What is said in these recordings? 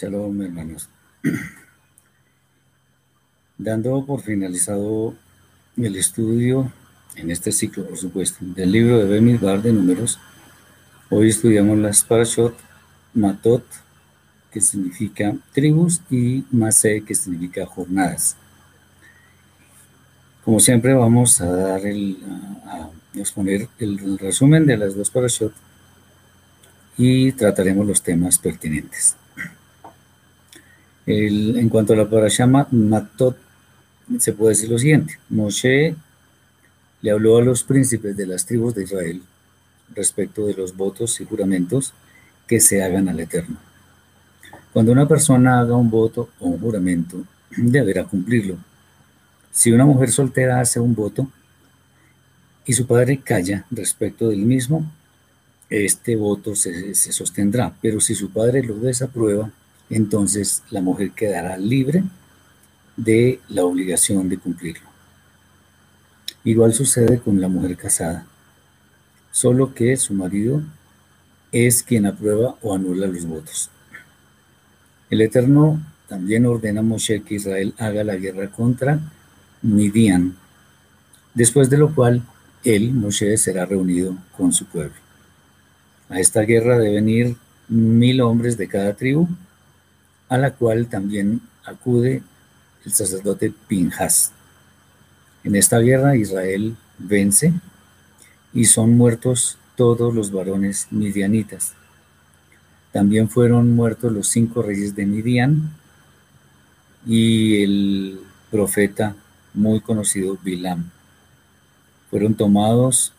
Shalom, hermanos. Dando por finalizado el estudio en este ciclo, por supuesto, del libro de Bemidbar de números, hoy estudiamos las parashot Matot, que significa tribus, y Masé, que significa jornadas. Como siempre, vamos a dar a, exponer el, resumen de las dos parashot y trataremos los temas pertinentes en cuanto a la parasha Matot, se puede decir lo siguiente. Moshe le habló a los príncipes de las tribus de Israel respecto de los votos y juramentos que se hagan al Eterno. Cuando una persona haga un voto o un juramento, deberá cumplirlo. Si una mujer soltera hace un voto y su padre calla respecto del mismo, este voto se, se sostendrá, pero si su padre lo desaprueba, entonces la mujer quedará libre de la obligación de cumplirlo. Igual sucede con la mujer casada, solo que su marido es quien aprueba o anula los votos. El Eterno también ordena a Moshe que Israel haga la guerra contra Midian, después de lo cual él, Moshe, será reunido con su pueblo. A esta guerra deben ir mil hombres de cada tribu a la cual también acude el sacerdote Pinjas. En esta guerra Israel vence y son muertos todos los varones midianitas. También fueron muertos los cinco reyes de Midian y el profeta muy conocido Bilam. Fueron tomados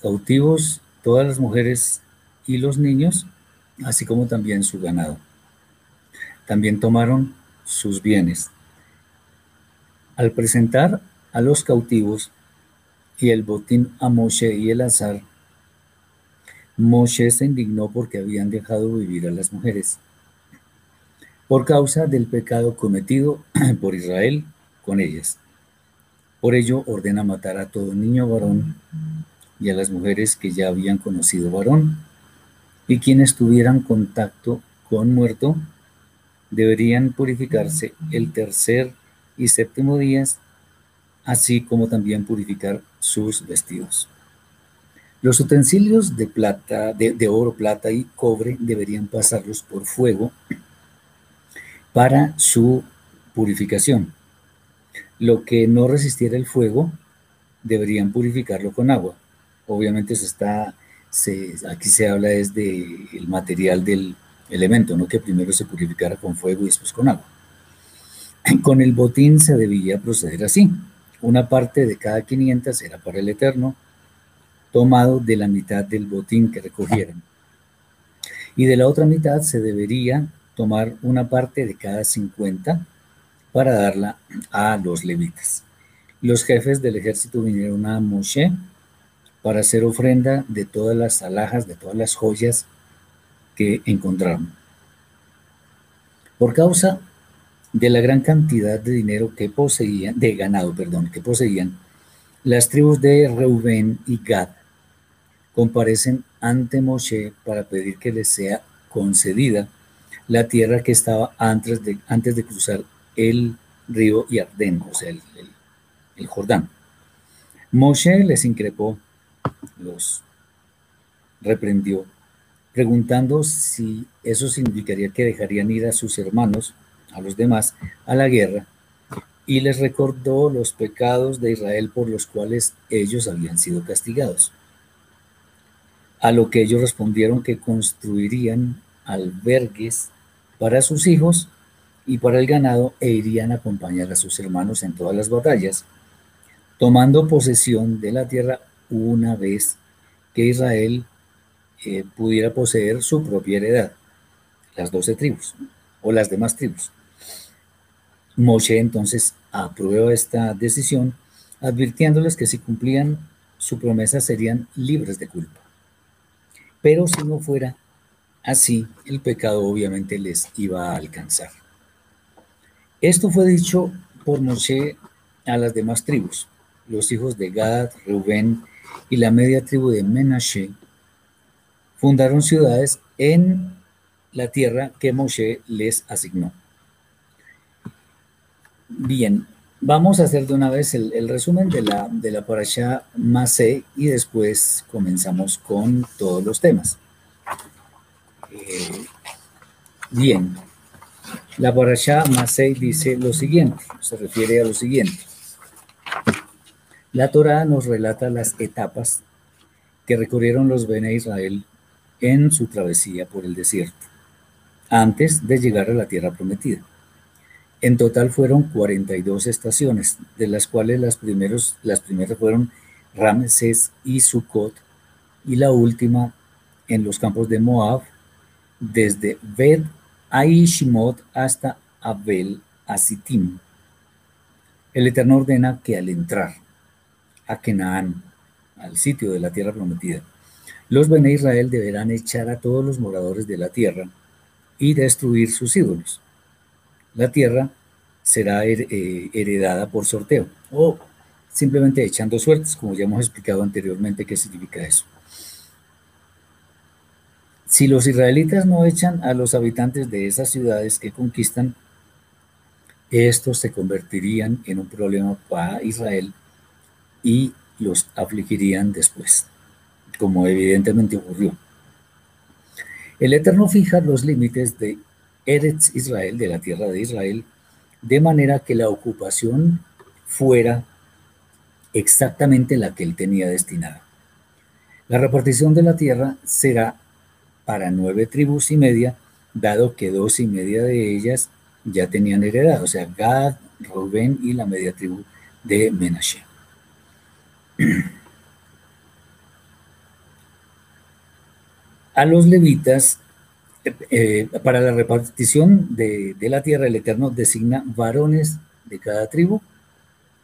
cautivos todas las mujeres y los niños, así como también su ganado. También tomaron sus bienes. Al presentar a los cautivos y el botín a Moshe y el azar, Moshe se indignó porque habían dejado vivir a las mujeres, por causa del pecado cometido por Israel con ellas. Por ello ordena matar a todo niño varón y a las mujeres que ya habían conocido varón y quienes tuvieran contacto con muerto deberían purificarse el tercer y séptimo días, así como también purificar sus vestidos. Los utensilios de plata, de, oro, plata y cobre deberían pasarlos por fuego para su purificación. Lo que no resistiera el fuego, deberían purificarlo con agua. Obviamente se está, aquí se habla es del el material del, elemento, no que primero se purificara con fuego y después con agua. Con el botín se debía proceder así. Una parte de cada 500 era para el Eterno, tomado de la mitad del botín que recogieran. Y de la otra mitad se debería tomar una parte de cada 50 para darla a los levitas. Los jefes del ejército vinieron a Moshe para hacer ofrenda de todas las alhajas, de todas las joyas que encontraron. Por causa de la gran cantidad de dinero que poseían, de ganado, perdón, que poseían, Las tribus de Reubén y Gad comparecen ante Moshe para pedir que les sea concedida la tierra que estaba antes de, antes de cruzar el río Yardén, o sea, el, el Jordán. Moshe les increpó, los reprendió, preguntando si eso significaría que dejarían ir a sus hermanos, a los demás, a la guerra, y les recordó los pecados de Israel por los cuales ellos habían sido castigados. A lo que ellos respondieron que construirían albergues para sus hijos y para el ganado e irían a acompañar a sus hermanos en todas las batallas, tomando posesión de la tierra una vez que Israel eh, pudiera poseer su propia heredad, las doce tribus o las demás tribus. Moshe entonces aprueba esta decisión, advirtiéndoles que si cumplían su promesa serían libres de culpa. Pero si no fuera así, el pecado obviamente les iba a alcanzar. Esto fue dicho por Moshe a las demás tribus, los hijos de Gad, Rubén y la media tribu de Menashe, fundaron ciudades en la tierra que Moshe les asignó. Bien, vamos a hacer de una vez el, resumen de la, de la parasha Masé y después comenzamos con todos los temas. Eh, bien, la parasha Masé dice lo siguiente, se refiere a lo siguiente. La Torah nos relata las etapas que recorrieron los Bene Israel en su travesía por el desierto, antes de llegar a la tierra prometida. En total fueron 42 estaciones, de las cuales las, primeros, las primeras fueron Ramses y Sukkot, y la última en los campos de Moab, desde Ved Aishimot hasta Abel Asitim. El Eterno ordena que al entrar a Canaán, al sitio de la tierra prometida, los Bene Israel deberán echar a todos los moradores de la tierra y destruir sus ídolos. La tierra será eh, heredada por sorteo o simplemente echando suertes, como ya hemos explicado anteriormente qué significa eso. Si los israelitas no echan a los habitantes de esas ciudades que conquistan, estos se convertirían en un problema para Israel y los afligirían después como evidentemente ocurrió. El Eterno fija los límites de Eretz Israel, de la tierra de Israel, de manera que la ocupación fuera exactamente la que él tenía destinada. La repartición de la tierra será para nueve tribus y media, dado que dos y media de ellas ya tenían heredad, o sea, Gad, Rubén y la media tribu de Menashe. a los levitas, eh, para la repartición de, la tierra, el Eterno designa varones de cada tribu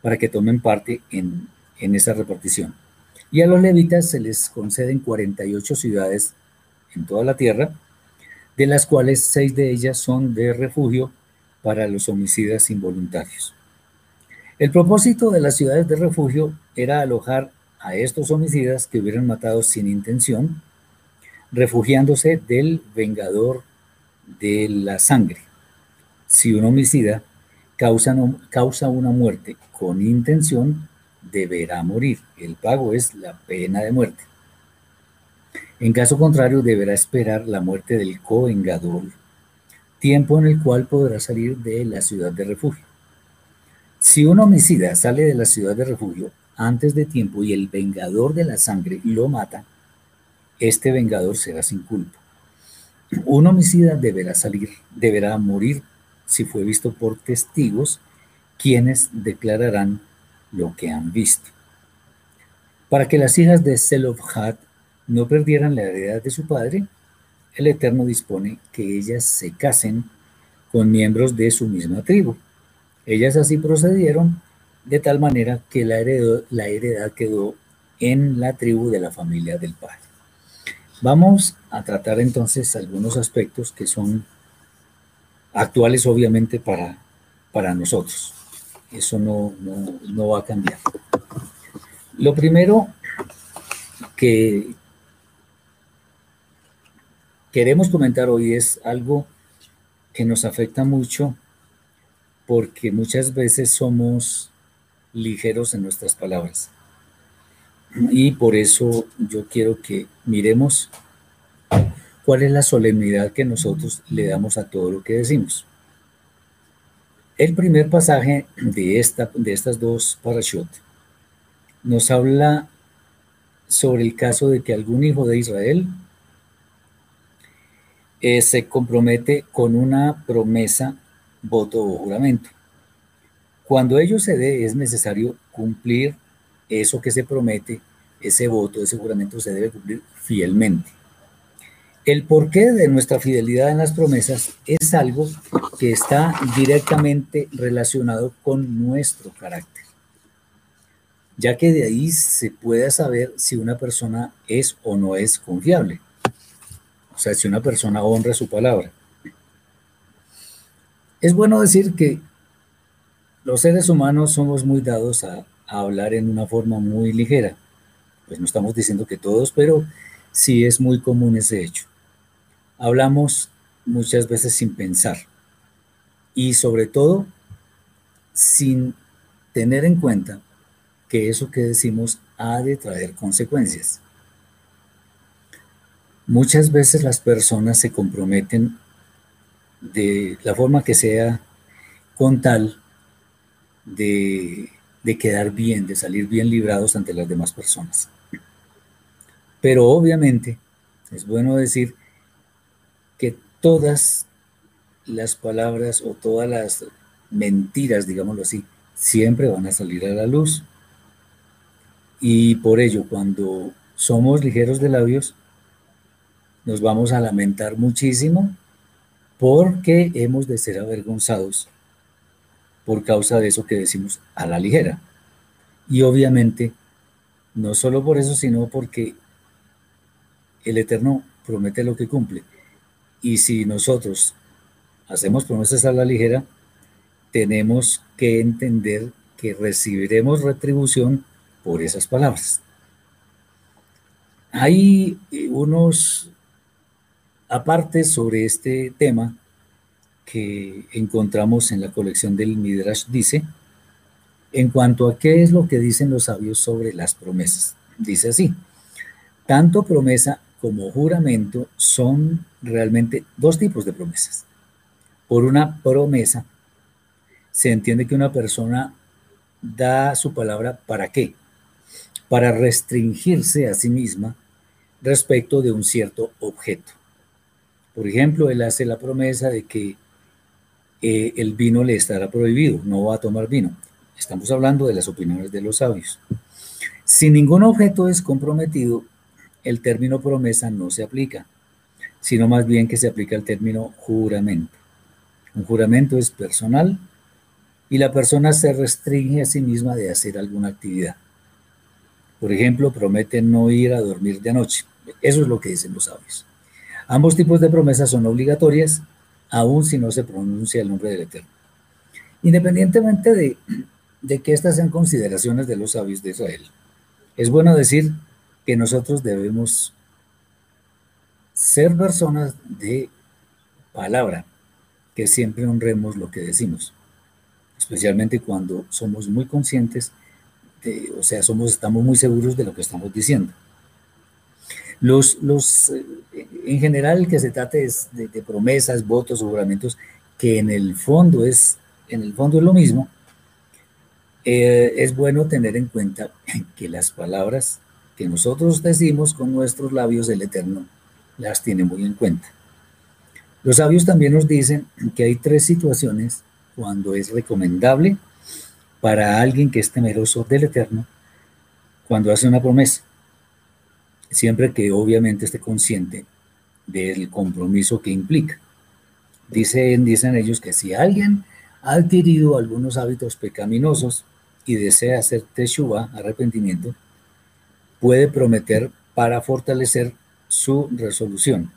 para que tomen parte en, en esa repartición. Y a los levitas se les conceden 48 ciudades en toda la tierra, de las cuales seis de ellas son de refugio para los homicidas involuntarios. El propósito de las ciudades de refugio era alojar a estos homicidas que hubieran matado sin intención refugiándose del vengador de la sangre. Si un homicida causa, causa una muerte con intención, deberá morir. El pago es la pena de muerte. En caso contrario, deberá esperar la muerte del co-vengador, tiempo en el cual podrá salir de la ciudad de refugio. Si un homicida sale de la ciudad de refugio antes de tiempo y el vengador de la sangre lo mata, este vengador será sin culpa. Un homicida deberá salir, deberá morir si fue visto por testigos, quienes declararán lo que han visto. Para que las hijas de Zelofhat no perdieran la heredad de su padre, el Eterno dispone que ellas se casen con miembros de su misma tribu. Ellas así procedieron de tal manera que la, la heredad quedó en la tribu de la familia del padre. Vamos a tratar entonces algunos aspectos que son actuales obviamente para, para nosotros. Eso no, no, va a cambiar. Lo primero que queremos comentar hoy es algo que nos afecta mucho porque muchas veces somos ligeros en nuestras palabras. Y por eso yo quiero que miremos cuál es la solemnidad que nosotros le damos a todo lo que decimos. El primer pasaje de, esta, de estas dos parashot nos habla sobre el caso de que algún hijo de Israel eh, se compromete con una promesa, voto o juramento. Cuando ello se dé, es necesario cumplir eso que se promete, ese voto, ese juramento se debe cumplir fielmente. El porqué de nuestra fidelidad en las promesas es algo que está directamente relacionado con nuestro carácter, ya que de ahí se puede saber si una persona es o no es confiable, o sea, si una persona honra su palabra. Es bueno decir que los seres humanos somos muy dados a, hablar en una forma muy ligera. Pues no estamos diciendo que todos, pero sí es muy común ese hecho. Hablamos muchas veces sin pensar y sobre todo sin tener en cuenta que eso que decimos ha de traer consecuencias. Muchas veces las personas se comprometen de la forma que sea con tal de, quedar bien, de salir bien librados ante las demás personas. Pero obviamente es bueno decir que todas las palabras o todas las mentiras, digámoslo así, siempre van a salir a la luz. Y por ello, cuando somos ligeros de labios, nos vamos a lamentar muchísimo porque hemos de ser avergonzados por causa de eso que decimos a la ligera. Y obviamente, no solo por eso, sino porque el Eterno promete lo que cumple. Y si nosotros hacemos promesas a la ligera, tenemos que entender que recibiremos retribución por esas palabras. Hay unos apartes sobre este tema que encontramos en la colección del Midrash dice, en cuanto a qué es lo que dicen los sabios sobre las promesas. Dice así, tanto promesa como juramento son realmente dos tipos de promesas. Por una promesa, se entiende que una persona da su palabra para qué? Para restringirse a sí misma respecto de un cierto objeto. Por ejemplo, él hace la promesa de que eh, el vino le estará prohibido, no va a tomar vino. Estamos hablando de las opiniones de los sabios. Si ningún objeto es comprometido, el término promesa no se aplica, sino más bien que se aplica el término juramento. Un juramento es personal y la persona se restringe a sí misma de hacer alguna actividad. Por ejemplo, promete no ir a dormir de noche. Eso es lo que dicen los sabios. Ambos tipos de promesas son obligatorias aun si no se pronuncia el nombre del Eterno. Independientemente de, de que estas sean consideraciones de los sabios de Israel, es bueno decir que nosotros debemos ser personas de palabra, que siempre honremos lo que decimos, especialmente cuando somos muy conscientes, de, o sea, somos, estamos muy seguros de lo que estamos diciendo. Los, los, eh, en general, el que se trate es de, promesas, votos juramentos, que en el fondo es, en el fondo es lo mismo. Eh, es bueno tener en cuenta que las palabras que nosotros decimos con nuestros labios del Eterno las tiene muy en cuenta. Los sabios también nos dicen que hay tres situaciones cuando es recomendable para alguien que es temeroso del Eterno cuando hace una promesa siempre que obviamente esté consciente del compromiso que implica. Dicen, dicen ellos que si alguien ha adquirido algunos hábitos pecaminosos y desea hacer teshuva, arrepentimiento, puede prometer para fortalecer su resolución.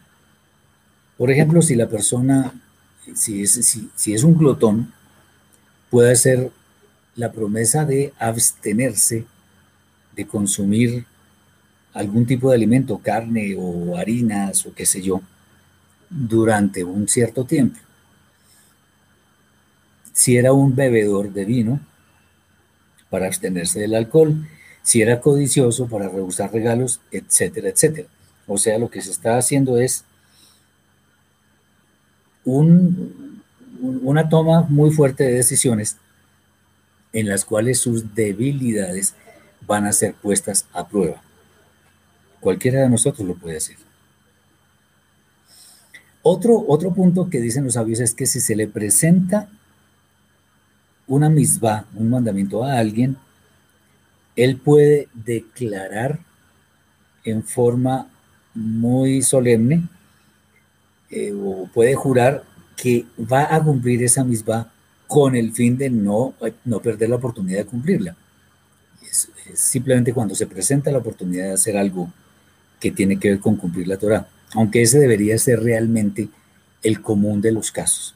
Por ejemplo, si la persona, si es, si es un glotón, puede hacer la promesa de abstenerse de consumir algún tipo de alimento, carne o harinas o qué sé yo, durante un cierto tiempo. Si era un bebedor de vino, para abstenerse del alcohol, si era codicioso para rehusar regalos, etcétera, etcétera. O sea, lo que se está haciendo es una toma muy fuerte de decisiones en las cuales sus debilidades van a ser puestas a prueba. Cualquiera de nosotros lo puede hacer. Otro, otro punto que dicen los sabios es que si se le presenta una misma, un mandamiento a alguien, él puede declarar en forma muy solemne eh, o puede jurar que va a cumplir esa misma con el fin de no, no perder la oportunidad de cumplirla. Simplemente cuando se presenta la oportunidad de hacer algo que tiene que ver con cumplir la Torah, aunque ese debería ser realmente el común de los casos.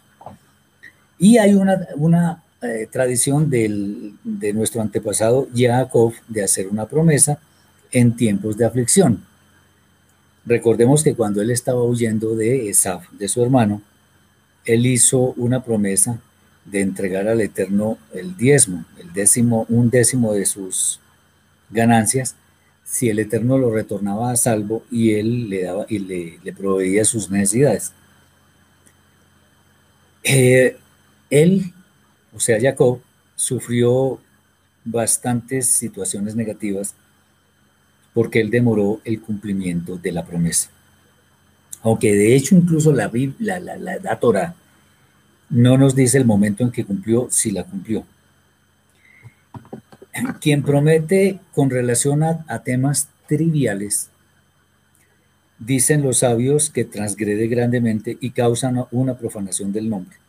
Y hay una, eh, tradición del, de nuestro antepasado Jacob de hacer una promesa en tiempos de aflicción. Recordemos que cuando él estaba huyendo de Esaf, de su hermano, él hizo una promesa de entregar al Eterno el diezmo, el décimo, un décimo de sus ganancias, si el Eterno lo retornaba a salvo y él le daba y le, proveía sus necesidades. Eh, él o sea, Jacob sufrió bastantes situaciones negativas porque él demoró el cumplimiento de la promesa. Aunque de hecho incluso la, la, la, la Torah no nos dice el momento en que cumplió, si la cumplió. Quien promete con relación a, temas triviales, dicen los sabios que transgrede grandemente y causa una profanación del nombre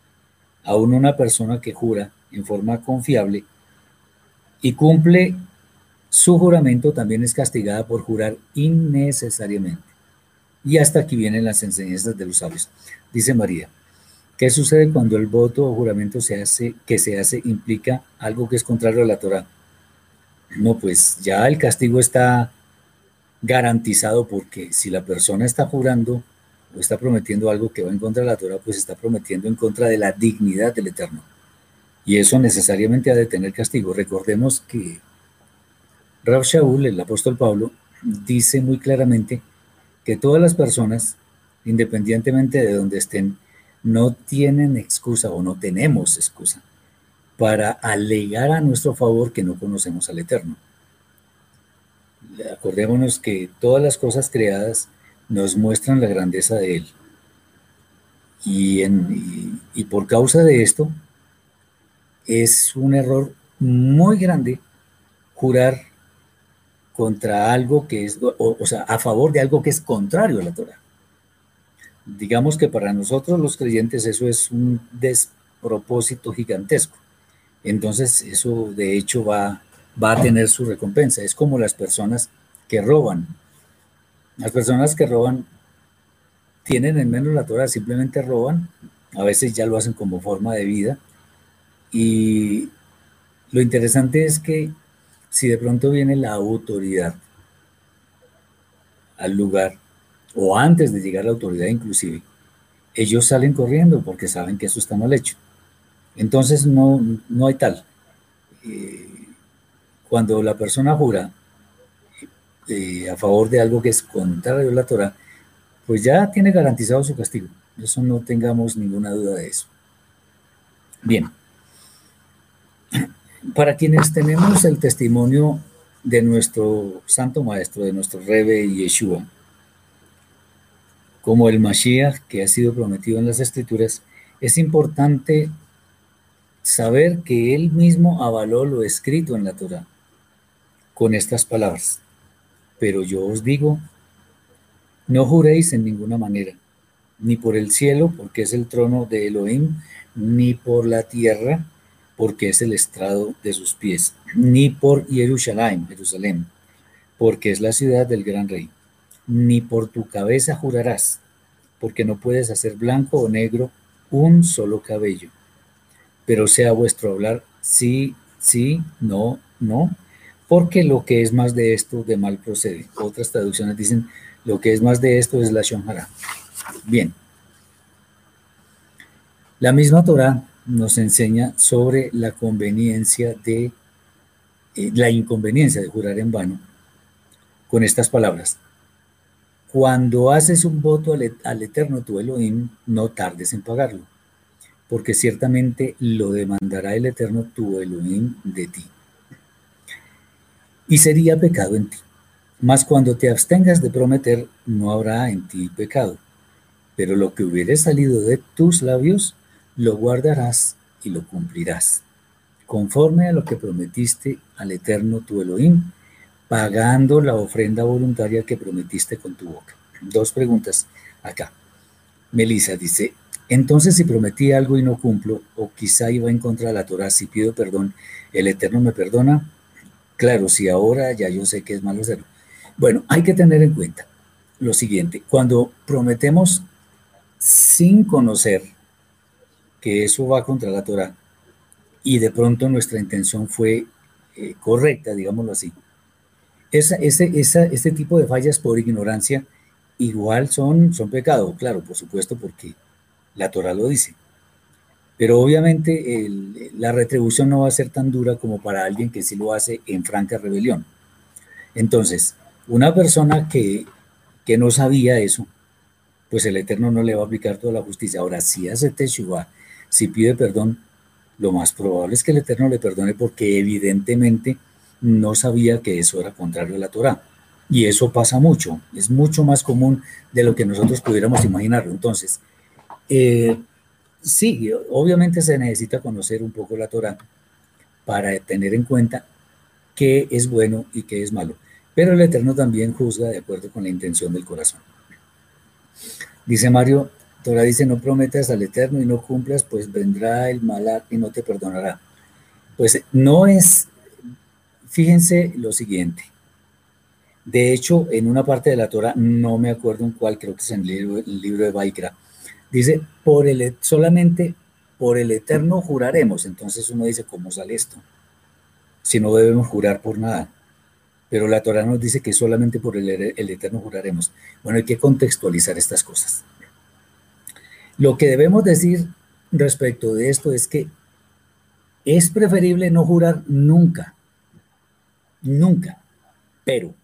aún una persona que jura en forma confiable y cumple su juramento también es castigada por jurar innecesariamente. Y hasta aquí vienen las enseñanzas de los sabios. Dice María, ¿qué sucede cuando el voto o juramento se hace, que se hace implica algo que es contrario a la Torah? No, pues ya el castigo está garantizado porque si la persona está jurando o está prometiendo algo que va en contra de la Torah, pues está prometiendo en contra de la dignidad del Eterno. Y eso necesariamente ha de tener castigo. Recordemos que Rav Shaul, el apóstol Pablo, dice muy claramente que todas las personas, independientemente de donde estén, no tienen excusa o no tenemos excusa para alegar a nuestro favor que no conocemos al Eterno. Acordémonos que todas las cosas creadas nos muestran la grandeza de Él. Y, por causa de esto, es un error muy grande jurar contra algo que es, o, sea, a favor de algo que es contrario a la Torah. Digamos que para nosotros los creyentes eso es un despropósito gigantesco. Entonces eso de hecho va, va a tener su recompensa. Es como las personas que roban las personas que roban tienen en menos la Torah, simplemente roban, a veces ya lo hacen como forma de vida. Y lo interesante es que si de pronto viene la autoridad al lugar, o antes de llegar la autoridad inclusive, ellos salen corriendo porque saben que eso está mal hecho. Entonces no, no hay tal. Eh, cuando la persona jura, eh, a favor de algo que es contrario a la Torah, pues ya tiene garantizado su castigo. Eso no tengamos ninguna duda de eso. Bien. Para quienes tenemos el testimonio de nuestro santo maestro, de nuestro Rebe Yeshua, como el Mashiach que ha sido prometido en las escrituras, es importante saber que él mismo avaló lo escrito en la Torah con estas palabras. Pero yo os digo, no juréis en ninguna manera, ni por el cielo, porque es el trono de Elohim, ni por la tierra, porque es el estrado de sus pies, ni por Jerusalén, Jerusalén, porque es la ciudad del gran rey, ni por tu cabeza jurarás, porque no puedes hacer blanco o negro un solo cabello. Pero sea vuestro hablar sí, sí, no, no, porque lo que es más de esto de mal procede. Otras traducciones dicen lo que es más de esto es la shonjara. Bien. La misma Torah nos enseña sobre la conveniencia de eh, la inconveniencia de jurar en vano con estas palabras. Cuando haces un voto al, al Eterno tu Elohim, no tardes en pagarlo, porque ciertamente lo demandará el Eterno tu Elohim de ti. Y sería pecado en ti. Mas cuando te abstengas de prometer, no habrá en ti pecado. Pero lo que hubiere salido de tus labios, lo guardarás y lo cumplirás, conforme a lo que prometiste al Eterno tu Elohim, pagando la ofrenda voluntaria que prometiste con tu boca. Dos preguntas acá. Melissa dice, entonces si prometí algo y no cumplo, o quizá iba en contra de la Torah, si pido perdón, ¿el Eterno me perdona? Claro, si ahora ya yo sé que es malo hacerlo. Bueno, hay que tener en cuenta lo siguiente, cuando prometemos sin conocer que eso va contra la Torah y de pronto nuestra intención fue eh, correcta, digámoslo así. Ese, este tipo de fallas por ignorancia igual son, son pecado, claro, por supuesto, porque la Torah lo dice. Pero obviamente la retribución no va a ser tan dura como para alguien que sí lo hace en franca rebelión. Entonces, una persona que, que no sabía eso, pues el Eterno no le va a aplicar toda la justicia. Ahora, si hace Teshuvah si pide perdón, lo más probable es que el Eterno le perdone porque evidentemente no sabía que eso era contrario a la Torah. Y eso pasa mucho, es mucho más común de lo que nosotros pudiéramos imaginarlo. Entonces, eh, sí, obviamente se necesita conocer un poco la Torah para tener en cuenta qué es bueno y qué es malo. Pero el Eterno también juzga de acuerdo con la intención del corazón. Dice Mario, Torah dice, no prometas al Eterno y no cumplas, pues vendrá el malak y no te perdonará. Pues no es, fíjense lo siguiente. De hecho, en una parte de la Torah, no me acuerdo en cuál, creo que es en el libro, de Baikra, dice, por el, solamente por el Eterno juraremos. Entonces uno dice, ¿cómo sale esto? Si no debemos jurar por nada. Pero la Torah nos dice que solamente por el, el Eterno juraremos. Bueno, hay que contextualizar estas cosas. Lo que debemos decir respecto de esto es que es preferible no jurar nunca, nunca. Pero,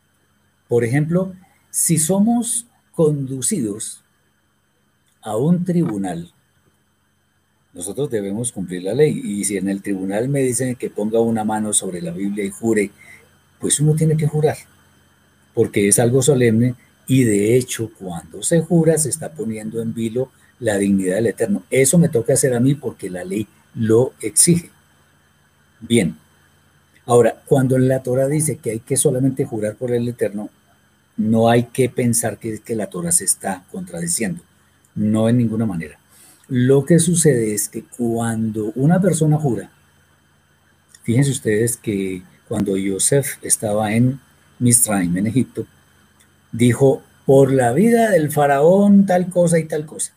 por ejemplo, si somos conducidos a un tribunal, nosotros debemos cumplir la ley. Y si en el tribunal me dicen que ponga una mano sobre la Biblia y jure, pues uno tiene que jurar, porque es algo solemne y de hecho cuando se jura se está poniendo en vilo la dignidad del Eterno. Eso me toca hacer a mí porque la ley lo exige. Bien. Ahora, cuando la Torah dice que hay que solamente jurar por el Eterno, no hay que pensar que, que la Torah se está contradiciendo. No en ninguna manera. Lo que sucede es que cuando una persona jura, fíjense ustedes que cuando Yosef estaba en Misraim, en Egipto, dijo, por la vida del faraón tal cosa y tal cosa.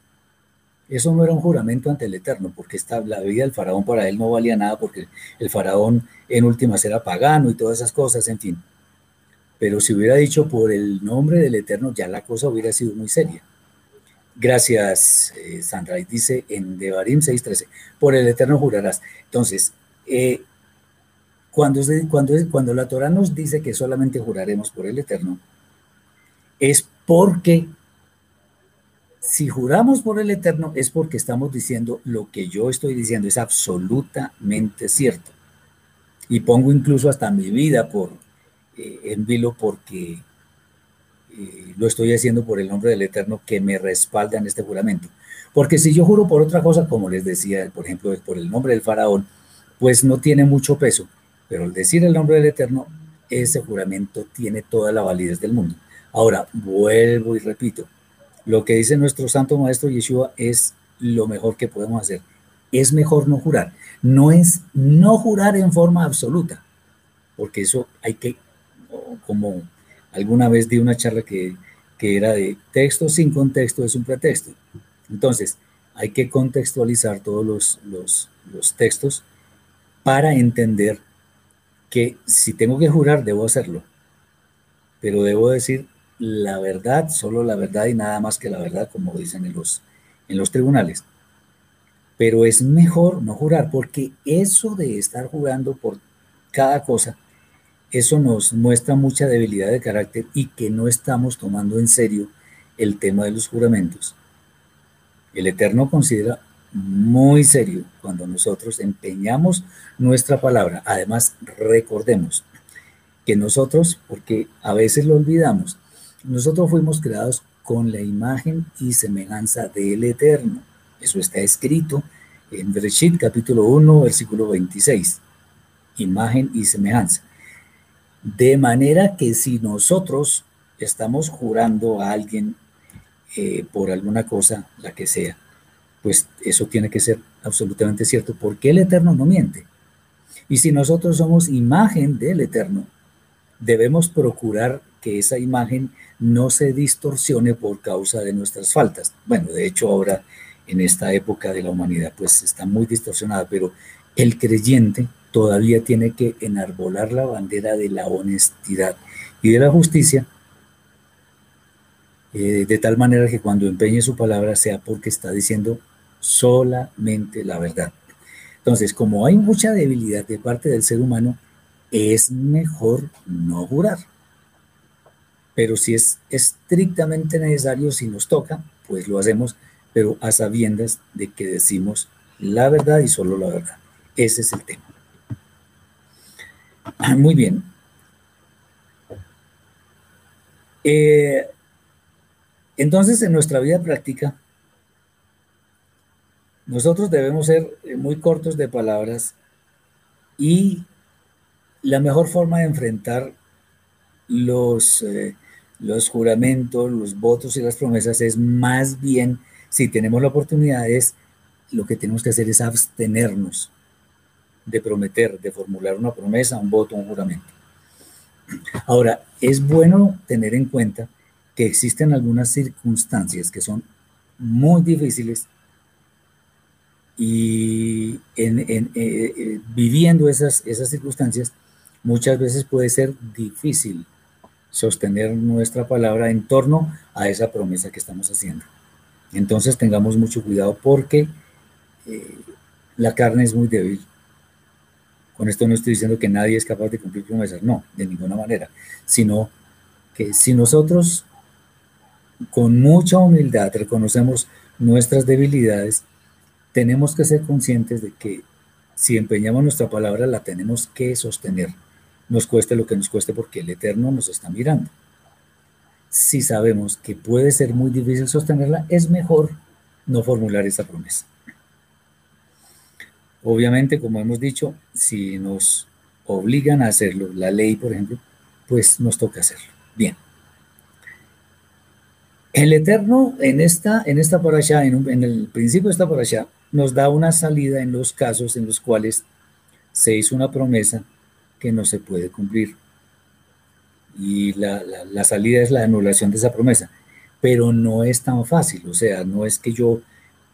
Eso no era un juramento ante el Eterno, porque esta, la vida del faraón para él no valía nada, porque el faraón en últimas era pagano y todas esas cosas, en fin. Pero si hubiera dicho por el nombre del Eterno, ya la cosa hubiera sido muy seria. Gracias, eh, Sandra. Y dice en Devarim 6:13, por el Eterno jurarás. Entonces, eh, cuando, cuando, cuando la Torah nos dice que solamente juraremos por el Eterno, es porque si juramos por el Eterno es porque estamos diciendo lo que yo estoy diciendo es absolutamente cierto. Y pongo incluso hasta mi vida por, eh, en vilo porque lo estoy haciendo por el nombre del Eterno que me respalda en este juramento. Porque si yo juro por otra cosa, como les decía, por ejemplo, por el nombre del faraón, pues no tiene mucho peso. Pero al decir el nombre del Eterno, ese juramento tiene toda la validez del mundo. Ahora, vuelvo y repito, lo que dice nuestro santo maestro Yeshua es lo mejor que podemos hacer. Es mejor no jurar. No es no jurar en forma absoluta, porque eso hay que, como alguna vez di una charla que, que era de texto sin contexto es un pretexto. Entonces, hay que contextualizar todos los, los, los textos para entender que si tengo que jurar, debo hacerlo, pero debo decir la verdad, solo la verdad y nada más que la verdad, como dicen en los, en los tribunales. Pero es mejor no jurar, porque eso de estar jurando por cada cosa, eso nos muestra mucha debilidad de carácter y que no estamos tomando en serio el tema de los juramentos. El Eterno considera muy serio cuando nosotros empeñamos nuestra palabra. Además, recordemos que nosotros, porque a veces lo olvidamos, nosotros fuimos creados con la imagen y semejanza del Eterno. Eso está escrito en Bereshit capítulo 1, versículo 26. Imagen y semejanza. De manera que si nosotros estamos jurando a alguien eh, por alguna cosa, la que sea, pues eso tiene que ser absolutamente cierto, porque el Eterno no miente. Y si nosotros somos imagen del Eterno, debemos procurar que esa imagen no se distorsione por causa de nuestras faltas. Bueno, de hecho ahora en esta época de la humanidad pues está muy distorsionada, pero el creyente todavía tiene que enarbolar la bandera de la honestidad y de la justicia eh, de tal manera que cuando empeñe su palabra sea porque está diciendo solamente la verdad. Entonces, como hay mucha debilidad de parte del ser humano, es mejor no jurar. Pero si es estrictamente necesario, si nos toca, pues lo hacemos, pero a sabiendas de que decimos la verdad y solo la verdad. Ese es el tema. Muy bien. Eh, entonces, en nuestra vida práctica, nosotros debemos ser eh, muy cortos de palabras y la mejor forma de enfrentar los, eh, los juramentos, los votos y las promesas es más bien, si tenemos la oportunidad, es lo que tenemos que hacer es abstenernos de prometer, de formular una promesa, un voto, un juramento. Ahora, es bueno tener en cuenta que existen algunas circunstancias que son muy difíciles y eh, eh, viviendo esas, esas circunstancias, muchas veces puede ser difícil sostener nuestra palabra en torno a esa promesa que estamos haciendo. Entonces tengamos mucho cuidado porque eh, la carne es muy débil. Con esto no estoy diciendo que nadie es capaz de cumplir promesas, no, de ninguna manera, sino que si nosotros con mucha humildad reconocemos nuestras debilidades, tenemos que ser conscientes de que si empeñamos nuestra palabra la tenemos que sostener, nos cueste lo que nos cueste porque el Eterno nos está mirando. Si sabemos que puede ser muy difícil sostenerla, es mejor no formular esa promesa. Obviamente, como hemos dicho, si nos obligan a hacerlo, la ley, por ejemplo, pues nos toca hacerlo. Bien. El Eterno en esta, en esta parasha, en, el principio de esta parasha, nos da una salida en los casos en los cuales se hizo una promesa que no se puede cumplir. Y la, salida es la anulación de esa promesa. Pero no es tan fácil, o sea, no es que yo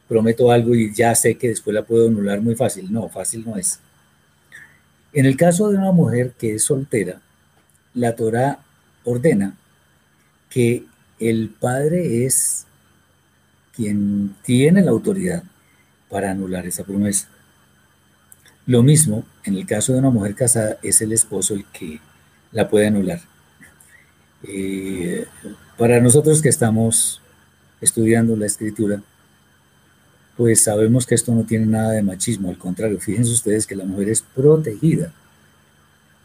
prometo algo y ya sé que después la puedo anular muy fácil. No, fácil no es. En el caso de una mujer que es soltera, la Torah ordena que el padre es quien tiene la autoridad para anular esa promesa. Lo mismo, en el caso de una mujer casada, es el esposo el que la puede anular. Eh, para nosotros que estamos estudiando la escritura, pues sabemos que esto no tiene nada de machismo, al contrario, fíjense ustedes que la mujer es protegida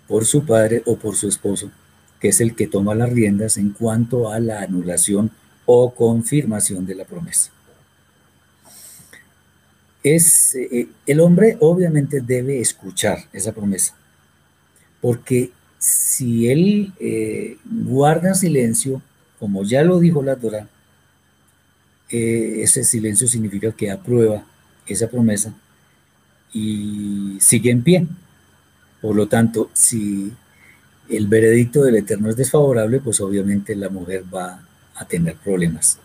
por su padre o por su esposo, que es el que toma las riendas en cuanto a la anulación o confirmación de la promesa. Es eh, el hombre obviamente debe escuchar esa promesa, porque si él eh, guarda silencio, como ya lo dijo la Torah, eh, ese silencio significa que aprueba esa promesa y sigue en pie. Por lo tanto, si el veredicto del Eterno es desfavorable, pues obviamente la mujer va a tener problemas.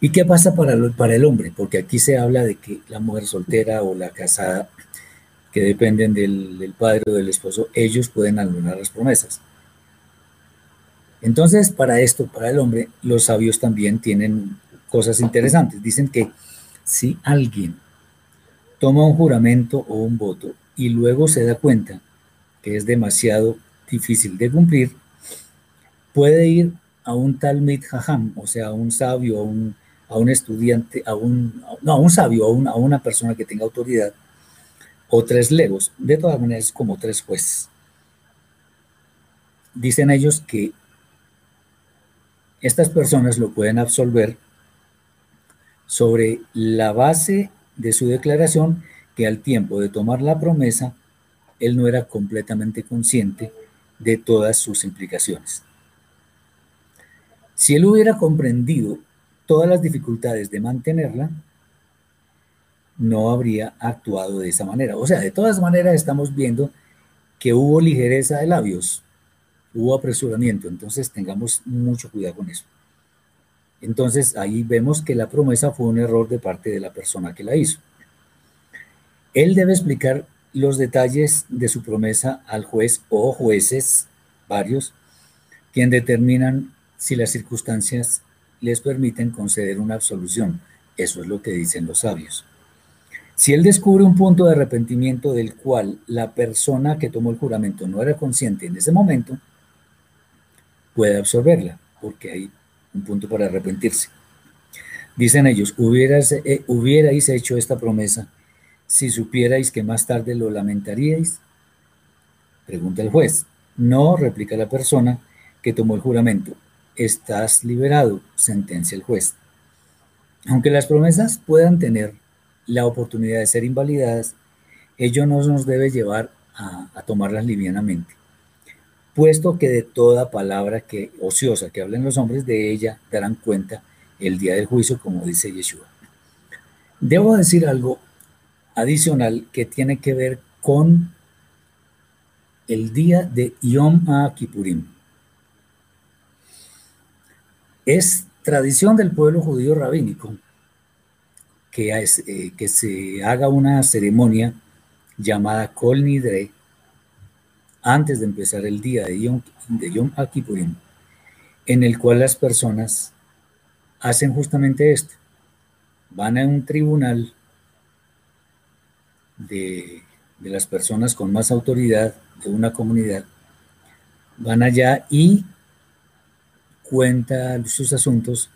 ¿Y qué pasa para el, para el hombre? Porque aquí se habla de que la mujer soltera o la casada que dependen del, del padre o del esposo, ellos pueden anular las promesas. Entonces, para esto, para el hombre, los sabios también tienen cosas interesantes. Dicen que si alguien toma un juramento o un voto y luego se da cuenta que es demasiado difícil de cumplir, puede ir a un Talmid Jajam, o sea, a un sabio, a un, a un estudiante, a un, no, a un sabio, a, a una persona que tenga autoridad, o tres legos, de todas maneras como tres jueces. Dicen ellos que estas personas lo pueden absolver sobre la base de su declaración que al tiempo de tomar la promesa, él no era completamente consciente de todas sus implicaciones. Si él hubiera comprendido todas las dificultades de mantenerla, no habría actuado de esa manera. O sea, de todas maneras estamos viendo que hubo ligereza de labios, hubo apresuramiento, entonces tengamos mucho cuidado con eso. Entonces ahí vemos que la promesa fue un error de parte de la persona que la hizo. Él debe explicar los detalles de su promesa al juez o jueces, varios, quien determinan si las circunstancias les permiten conceder una absolución. Eso es lo que dicen los sabios. Si él descubre un punto de arrepentimiento del cual la persona que tomó el juramento no era consciente en ese momento, puede absorberla, porque hay un punto para arrepentirse. Dicen ellos, hubieras, eh, hubierais hecho esta promesa si supierais que más tarde lo lamentaríais? Pregunta el juez. No, replica la persona que tomó el juramento. Estás liberado, sentencia el juez. Aunque las promesas puedan tener la oportunidad de ser invalidadas, ello no nos debe llevar a, a tomarlas livianamente, puesto que de toda palabra que ociosa que hablen los hombres de ella darán cuenta el día del juicio, como dice Yeshua. Debo decir algo adicional que tiene que ver con el día de Yom Kippurim. Es tradición del pueblo judío rabínico que, eh, que se haga una ceremonia llamada Kol Nidre antes de empezar el día de Yom, de en el cual las personas hacen justamente esto. Van a un tribunal de, las personas con más autoridad de una comunidad, van allá y cuenta sus asuntos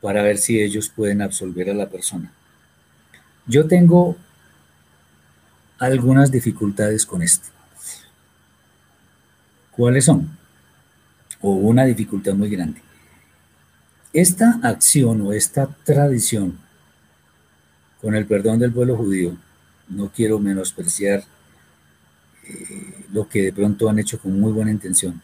para ver si ellos pueden absolver a la persona. Yo tengo algunas dificultades con esto. ¿Cuáles son? O una dificultad muy grande. Esta acción o esta tradición, con el perdón del pueblo judío, no quiero menospreciar eh, lo que de pronto han hecho con muy buena intención.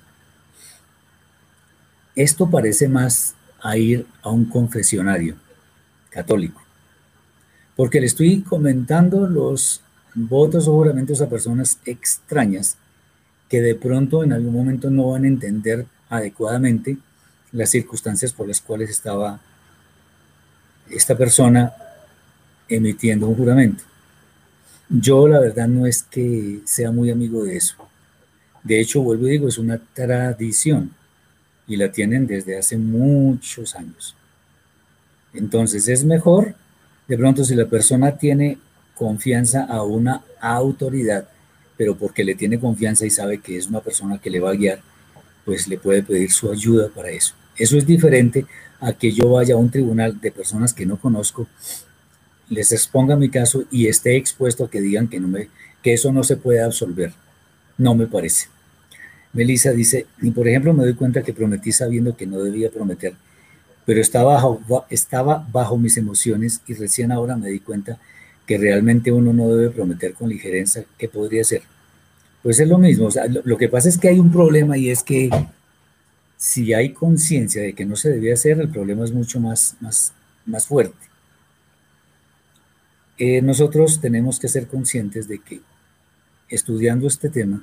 Esto parece más a ir a un confesionario católico, porque le estoy comentando los votos o juramentos a personas extrañas que de pronto en algún momento no van a entender adecuadamente las circunstancias por las cuales estaba esta persona emitiendo un juramento. Yo la verdad no es que sea muy amigo de eso. De hecho, vuelvo y digo, es una tradición y la tienen desde hace muchos años. Entonces es mejor, de pronto, si la persona tiene confianza a una autoridad, pero porque le tiene confianza y sabe que es una persona que le va a guiar, pues le puede pedir su ayuda para eso. Eso es diferente a que yo vaya a un tribunal de personas que no conozco les exponga mi caso y esté expuesto a que digan que, no me, que eso no se puede absolver. No me parece. Melissa dice, y por ejemplo me doy cuenta que prometí sabiendo que no debía prometer, pero estaba bajo, estaba bajo mis emociones y recién ahora me di cuenta que realmente uno no debe prometer con ligereza ¿qué podría ser. Pues es lo mismo, lo, lo, que pasa es que hay un problema y es que si hay conciencia de que no se debía hacer, el problema es mucho más, más, más fuerte. Eh, nosotros tenemos que ser conscientes de que estudiando este tema,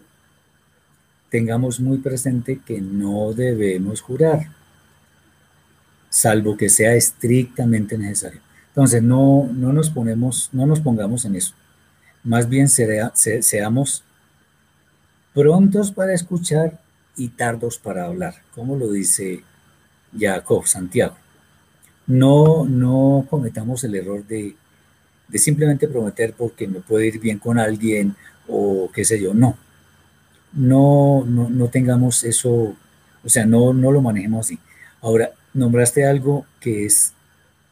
tengamos muy presente que no debemos jurar, salvo que sea estrictamente necesario. Entonces, no, no, nos ponemos, no nos pongamos en eso. más bien seamos prontos para escuchar y tardos para hablar, como lo dice Jacob, Santiago. No, no cometamos el error de, de simplemente prometer porque me puede ir bien con alguien o qué sé yo, no. No, no, no tengamos eso, o sea, no, no lo manejemos así. Ahora, nombraste algo que es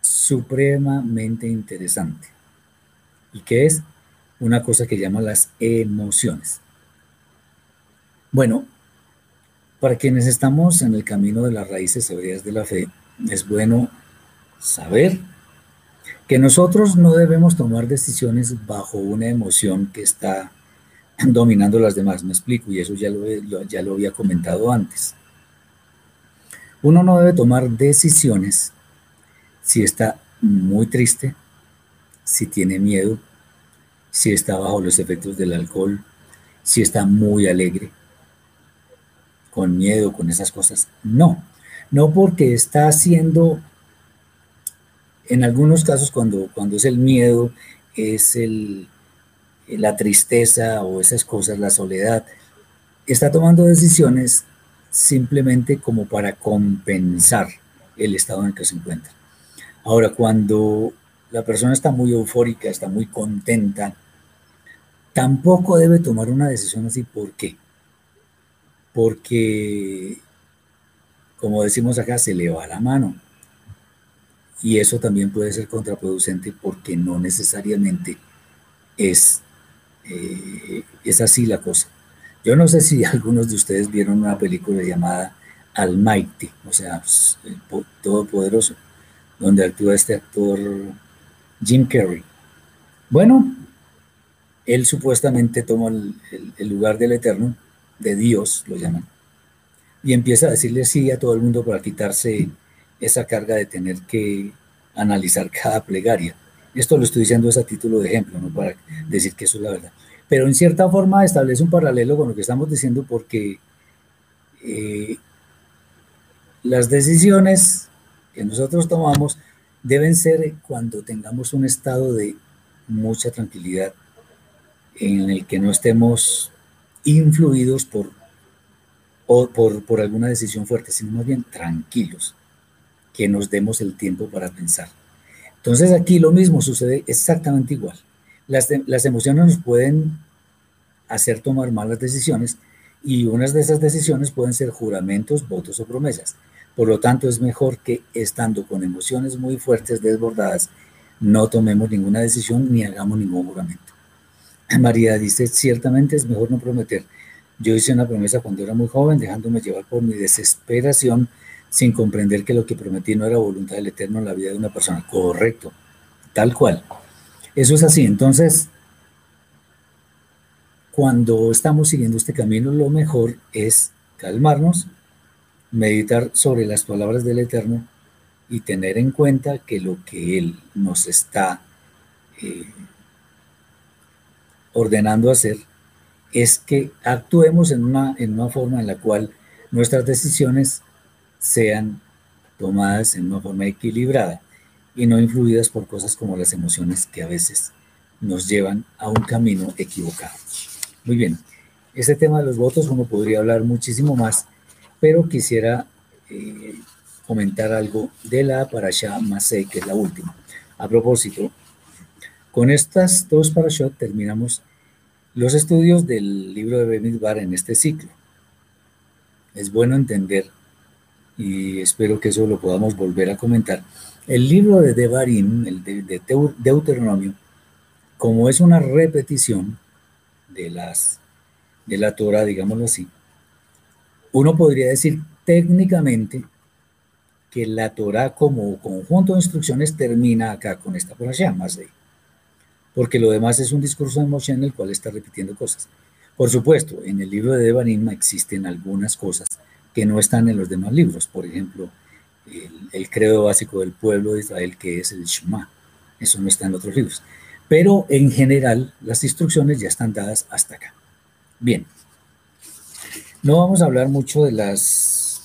supremamente interesante y que es una cosa que llama las emociones. Bueno, para quienes estamos en el camino de las raíces hebreas de la fe, es bueno saber que nosotros no debemos tomar decisiones bajo una emoción que está dominando las demás. Me explico, y eso ya lo, ya lo había comentado antes. Uno no debe tomar decisiones si está muy triste, si tiene miedo, si está bajo los efectos del alcohol, si está muy alegre, con miedo, con esas cosas. No, no porque está haciendo, en algunos casos cuando, cuando es el miedo, es el, la tristeza o esas cosas, la soledad, está tomando decisiones simplemente como para compensar el estado en el que se encuentra. Ahora, cuando la persona está muy eufórica, está muy contenta, tampoco debe tomar una decisión así. ¿Por qué? Porque, como decimos acá, se le va la mano. Y eso también puede ser contraproducente porque no necesariamente es, eh, es así la cosa. Yo no sé si algunos de ustedes vieron una película llamada Almighty, o sea, Todopoderoso, donde actúa este actor Jim Carrey. Bueno, él supuestamente toma el, lugar del Eterno, de Dios lo llaman, y empieza a decirle sí a todo el mundo para quitarse esa carga de tener que analizar cada plegaria. Esto lo estoy diciendo a título de ejemplo, no para decir que eso es la verdad pero en cierta forma establece un paralelo con lo que estamos diciendo porque eh, las decisiones que nosotros tomamos deben ser cuando tengamos un estado de mucha tranquilidad en el que no estemos influidos por, por, por alguna decisión fuerte, sino más bien tranquilos, que nos demos el tiempo para pensar. Entonces aquí lo mismo sucede exactamente igual. Las, las emociones nos pueden hacer tomar malas decisiones y unas de esas decisiones pueden ser juramentos, votos o promesas. Por lo tanto, es mejor que estando con emociones muy fuertes, desbordadas, no tomemos ninguna decisión ni hagamos ningún juramento. María dice, ciertamente es mejor no prometer. Yo hice una promesa cuando era muy joven, dejándome llevar por mi desesperación, sin comprender que lo que prometí no era voluntad del Eterno en la vida de una persona. Correcto, tal cual. Eso es así. Entonces, cuando estamos siguiendo este camino, lo mejor es calmarnos, meditar sobre las palabras del Eterno y tener en cuenta que lo que Él nos está eh, ordenando hacer es que actuemos en una, en una forma en la cual nuestras decisiones sean tomadas en una forma equilibrada y no influidas por cosas como las emociones que a veces nos llevan a un camino equivocado. Muy bien, este tema de los votos uno podría hablar muchísimo más, pero quisiera eh, comentar algo de la Parashá Masei, que es la última. A propósito, con estas dos Parashot terminamos los estudios del libro de Bemidbar en este ciclo. Es bueno entender, y espero que eso lo podamos volver a comentar, el libro de Devarim, el de, Deuteronomio, como es una repetición de, las, de la Torah, digámoslo así, uno podría decir técnicamente que la Torah como conjunto de instrucciones termina acá con esta porción más de porque lo demás es un discurso de Moshe en el cual está repitiendo cosas. Por supuesto, en el libro de Devarim existen algunas cosas que no están en los demás libros, por ejemplo, el, credo básico del pueblo de Israel, que es el Shema. Eso no está en otros libros. Pero en general, las instrucciones ya están dadas hasta acá. Bien, no vamos a hablar mucho de las,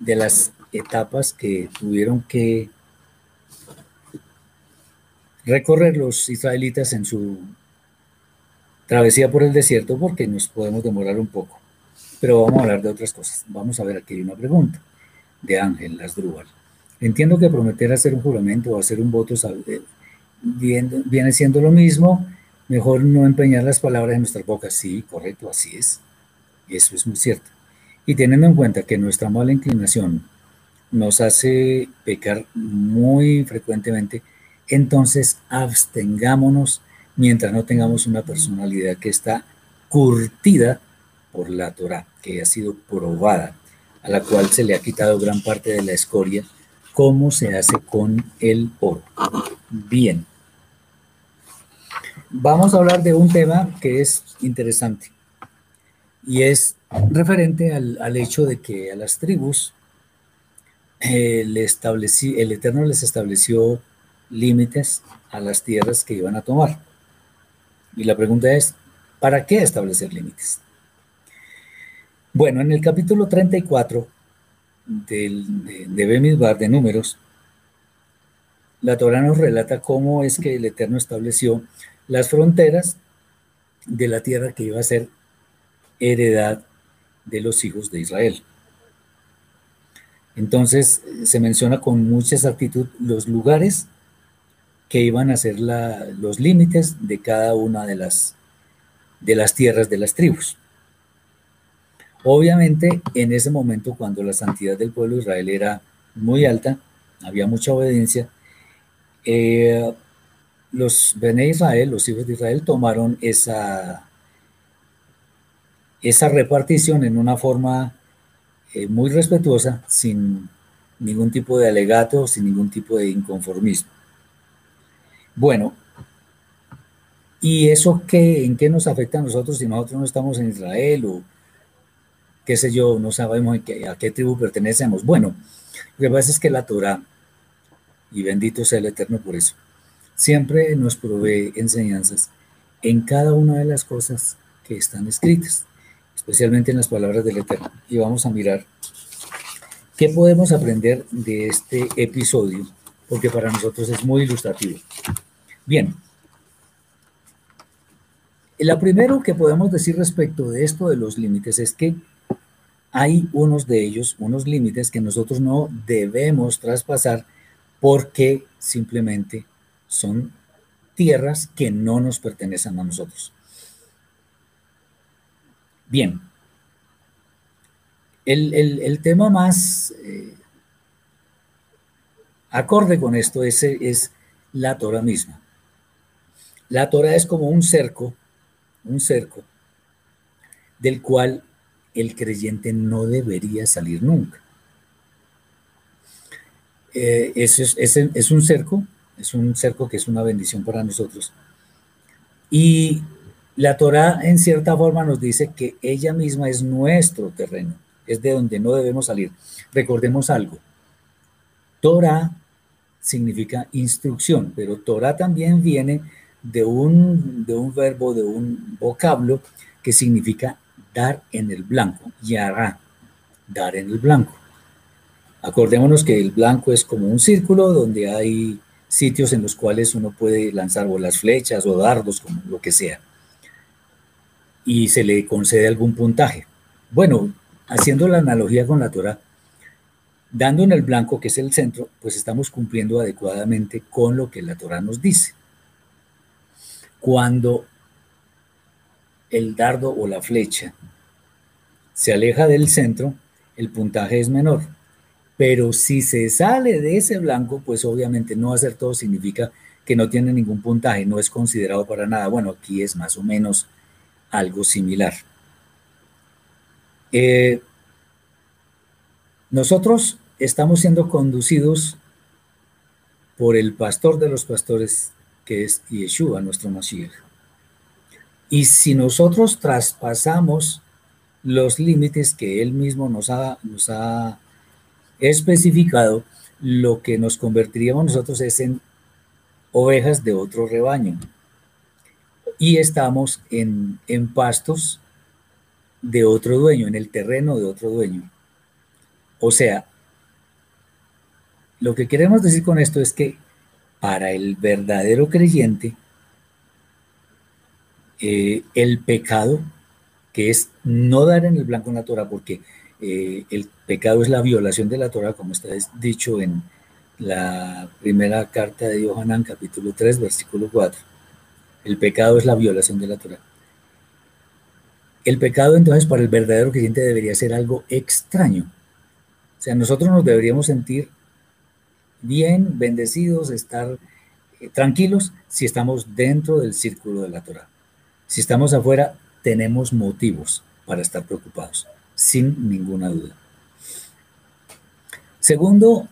de las etapas que tuvieron que recorrer los israelitas en su travesía por el desierto porque nos podemos demorar un poco. Pero vamos a hablar de otras cosas. Vamos a ver aquí una pregunta de Ángel Lasdrúbal. Entiendo que prometer hacer un juramento o hacer un voto eh, viene siendo lo mismo. Mejor no empeñar las palabras en nuestras bocas. Sí, correcto, así es. Eso es muy cierto. Y teniendo en cuenta que nuestra mala inclinación nos hace pecar muy frecuentemente, entonces abstengámonos mientras no tengamos una personalidad que está curtida por la Torah, que ha sido probada, a la cual se le ha quitado gran parte de la escoria, como se hace con el oro. Bien. Vamos a hablar de un tema que es interesante y es referente al, hecho de que a las tribus eh, el Eterno les estableció límites a las tierras que iban a tomar. Y la pregunta es, ¿para qué establecer límites? Bueno, en el capítulo 34 del, de, de Bemidbar, de Números, la Torah nos relata cómo es que el Eterno estableció las fronteras de la tierra que iba a ser heredad de los hijos de Israel. Entonces se menciona con mucha exactitud los lugares que iban a ser los límites de cada una de las, de las tierras de las tribus. Obviamente, en ese momento, cuando la santidad del pueblo de Israel era muy alta, había mucha obediencia, eh, Israel, los hijos de Israel, tomaron esa, esa repartición en una forma eh, muy respetuosa, sin ningún tipo de alegato, sin ningún tipo de inconformismo. Bueno, ¿y eso qué, en qué nos afecta a nosotros si nosotros no estamos en Israel o qué sé yo, no sabemos a qué, a qué tribu pertenecemos? Bueno, lo que pasa es que la Torah, y bendito sea el Eterno por eso, siempre nos provee enseñanzas en cada una de las cosas que están escritas, especialmente en las palabras del Eterno. Y vamos a mirar qué podemos aprender de este episodio, porque para nosotros es muy ilustrativo. Bien. Lo primero que podemos decir respecto de esto de los límites es que hay unos de ellos, unos límites que nosotros no debemos traspasar porque simplemente son tierras que no nos pertenecen a nosotros. Bien, el, tema más eh, acorde con esto es, es la Torah misma. La Torah es como un cerco, un cerco, del cual el creyente no debería salir nunca. Eh, es, es, un cerco, es un cerco que es una bendición para nosotros. Y la Torah en cierta forma nos dice que ella misma es nuestro terreno, es de donde no debemos salir. Recordemos algo, Torah significa instrucción, pero Torah también viene de un, de un verbo, de un vocablo que significa dar en el blanco, yará, dar en el blanco. Acordémonos que el blanco es como un círculo donde hay sitios en los cuales uno puede lanzar o las flechas o dardos, como lo que sea, y se le concede algún puntaje. Bueno, haciendo la analogía con la Torah, dando en el blanco, que es el centro, pues estamos cumpliendo adecuadamente con lo que la Torah nos dice. Cuando el dardo o la flecha se aleja del centro, el puntaje es menor. Pero si se sale de ese blanco, pues obviamente no hacer todo significa que no tiene ningún puntaje, no es considerado para nada. Bueno, aquí es más o menos algo similar. Eh, nosotros estamos siendo conducidos por el pastor de los pastores, que es Yeshua, nuestro Mashiach. Y si nosotros traspasamos los límites que él mismo nos ha, nos ha especificado, lo que nos convertiríamos nosotros es en ovejas de otro rebaño. Y estamos en, en pastos de otro dueño, en el terreno de otro dueño. O sea, lo que queremos decir con esto es que para el verdadero creyente, eh, el pecado, que es no dar en el blanco en la Torah, porque eh, el pecado es la violación de la Torah, como está dicho en la primera carta de Yohanan, capítulo 3, versículo 4. El pecado es la violación de la Torah. El pecado entonces para el verdadero creyente debería ser algo extraño. O sea, nosotros nos deberíamos sentir bien, bendecidos, estar eh, tranquilos si estamos dentro del círculo de la Torah. Si estamos afuera, tenemos motivos para estar preocupados, sin ninguna duda. Segundo,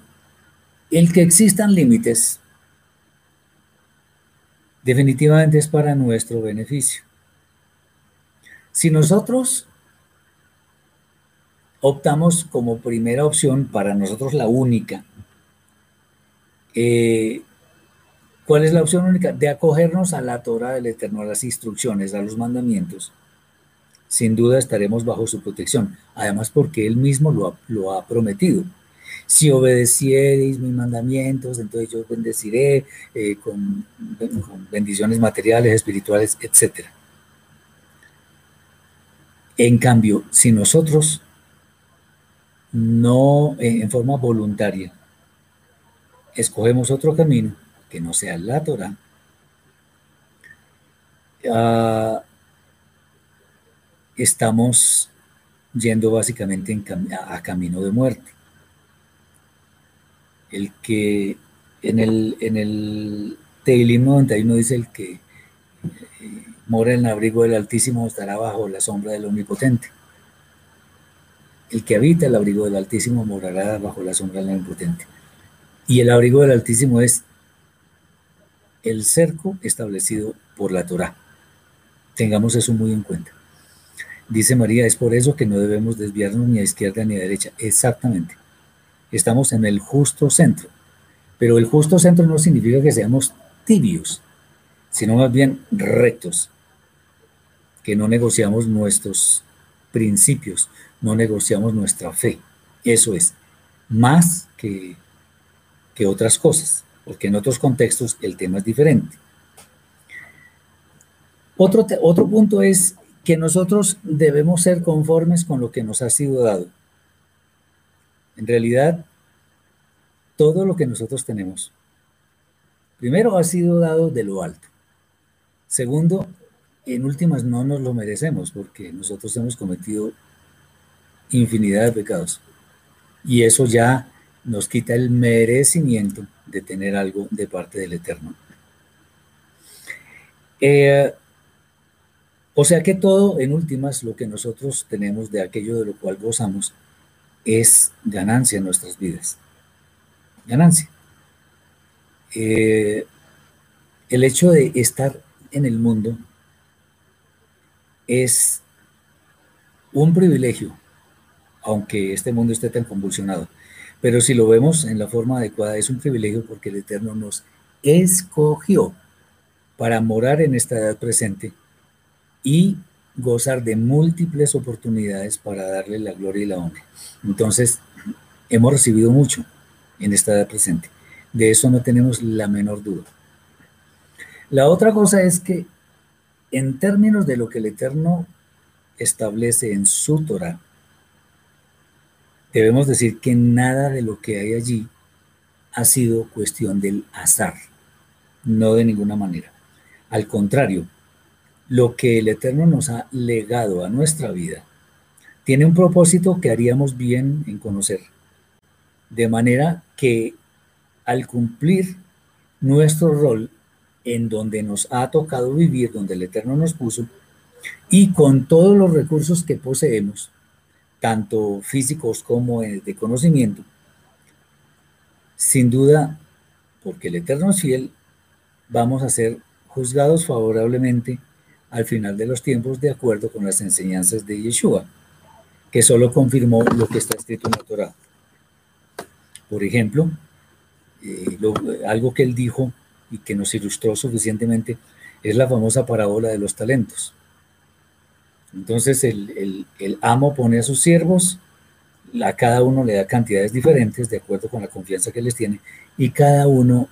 el que existan límites definitivamente es para nuestro beneficio. Si nosotros optamos como primera opción, para nosotros la única, eh, ¿cuál es la opción única? De acogernos a la Torah del Eterno, a las instrucciones, a los mandamientos. Sin duda estaremos bajo su protección, además porque Él mismo lo ha, prometido. Si obedeciereis mis mandamientos, entonces yo bendeciré eh, con, bendiciones materiales, espirituales, etc. En cambio, si nosotros no eh, en forma voluntaria escogemos otro camino que no sea la Torah, ah, estamos yendo básicamente a, camino de muerte. El que en el, en el Teilim 91 dice el que eh, mora en el abrigo del Altísimo estará bajo la sombra del Omnipotente. El que habita el abrigo del Altísimo morará bajo la sombra del Omnipotente. Y el abrigo del Altísimo es el cerco establecido por la Torá. Tengamos eso muy en cuenta. Dice María, es por eso que no debemos desviarnos ni a izquierda ni a derecha. Exactamente. Estamos en el justo centro. Pero el justo centro no significa que seamos tibios, sino más bien rectos, que no negociamos nuestros principios, no negociamos nuestra fe. Eso es, más que, que otras cosas, porque en otros contextos el tema es diferente. Otro, otro punto es que nosotros debemos ser conformes con lo que nos ha sido dado. En realidad, todo lo que nosotros tenemos, primero ha sido dado de lo alto. Segundo, en últimas no nos lo merecemos porque nosotros hemos cometido infinidad de pecados. Y eso ya nos quita el merecimiento de tener algo de parte del Eterno. Eh, o sea que todo, en últimas, lo que nosotros tenemos de aquello de lo cual gozamos es ganancia en nuestras vidas. Ganancia. Eh, el hecho de estar en el mundo es un privilegio, aunque este mundo esté tan convulsionado. Pero si lo vemos en la forma adecuada, es un privilegio porque el Eterno nos escogió para morar en esta edad presente y gozar de múltiples oportunidades para darle la gloria y la honra. Entonces, hemos recibido mucho en esta edad presente. De eso no tenemos la menor duda. La otra cosa es que en términos de lo que el Eterno establece en su Torah, debemos decir que nada de lo que hay allí ha sido cuestión del azar, no de ninguna manera. Al contrario, lo que el Eterno nos ha legado a nuestra vida tiene un propósito que haríamos bien en conocer. De manera que al cumplir nuestro rol en donde nos ha tocado vivir, donde el Eterno nos puso, y con todos los recursos que poseemos, tanto físicos como de conocimiento, sin duda, porque el Eterno es fiel, vamos a ser juzgados favorablemente al final de los tiempos de acuerdo con las enseñanzas de Yeshua, que solo confirmó lo que está escrito en la Torah. Por ejemplo, eh, algo que él dijo y que nos ilustró suficientemente es la famosa parábola de los talentos. Entonces el, amo pone a sus siervos, a cada uno le da cantidades diferentes de acuerdo con la confianza que les tiene y cada uno,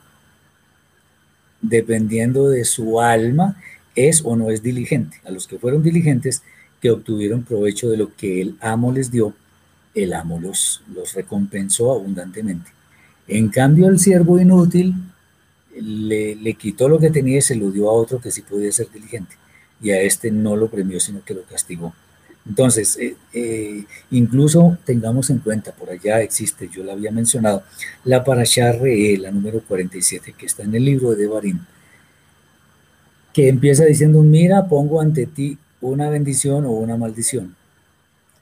dependiendo de su alma es o no es diligente. A los que fueron diligentes, que obtuvieron provecho de lo que el amo les dio, el amo los, los recompensó abundantemente. En cambio, el siervo inútil le, le, quitó lo que tenía y se lo dio a otro que sí podía ser diligente. Y a este no lo premió, sino que lo castigó. Entonces, eh, eh, incluso tengamos en cuenta, por allá existe, yo la había mencionado, la Parashá Re, la número 47, que está en el libro de Devarim, que empieza diciendo, mira, pongo ante ti una bendición o una maldición.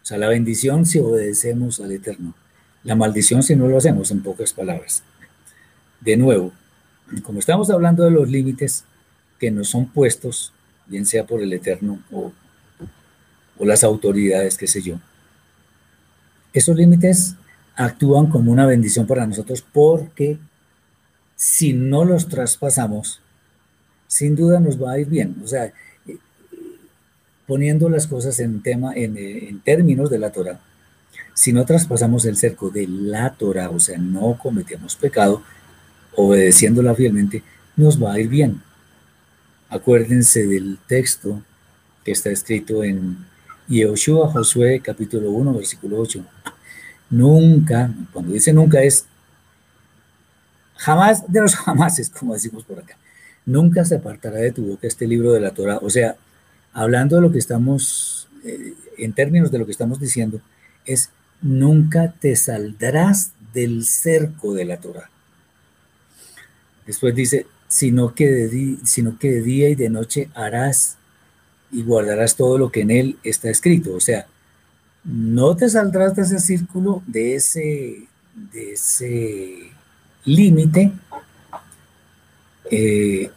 O sea, la bendición si obedecemos al Eterno, la maldición si no lo hacemos, en pocas palabras. De nuevo, como estamos hablando de los límites que nos son puestos, bien sea por el Eterno o o las autoridades, qué sé yo. Esos límites actúan como una bendición para nosotros porque si no los traspasamos, sin duda nos va a ir bien. O sea, eh, poniendo las cosas en, tema, en, términos de la Torah, si no traspasamos el cerco de la Torah, o sea, no cometemos pecado, obedeciéndola fielmente, nos va a ir bien. Acuérdense del texto que está escrito en y Yoshua Josué capítulo 1 versículo 8. Nunca, cuando dice nunca es jamás de los jamases, como decimos por acá. Nunca se apartará de tu boca este libro de la Torah. O sea, hablando de lo que estamos, eh, en términos de lo que estamos diciendo, es nunca te saldrás del cerco de la Torah. Después dice, sino que de, sino que de día y de noche harás y guardarás todo lo que en él está escrito. O sea, no te saldrás de ese círculo, de ese, de ese límite, eh,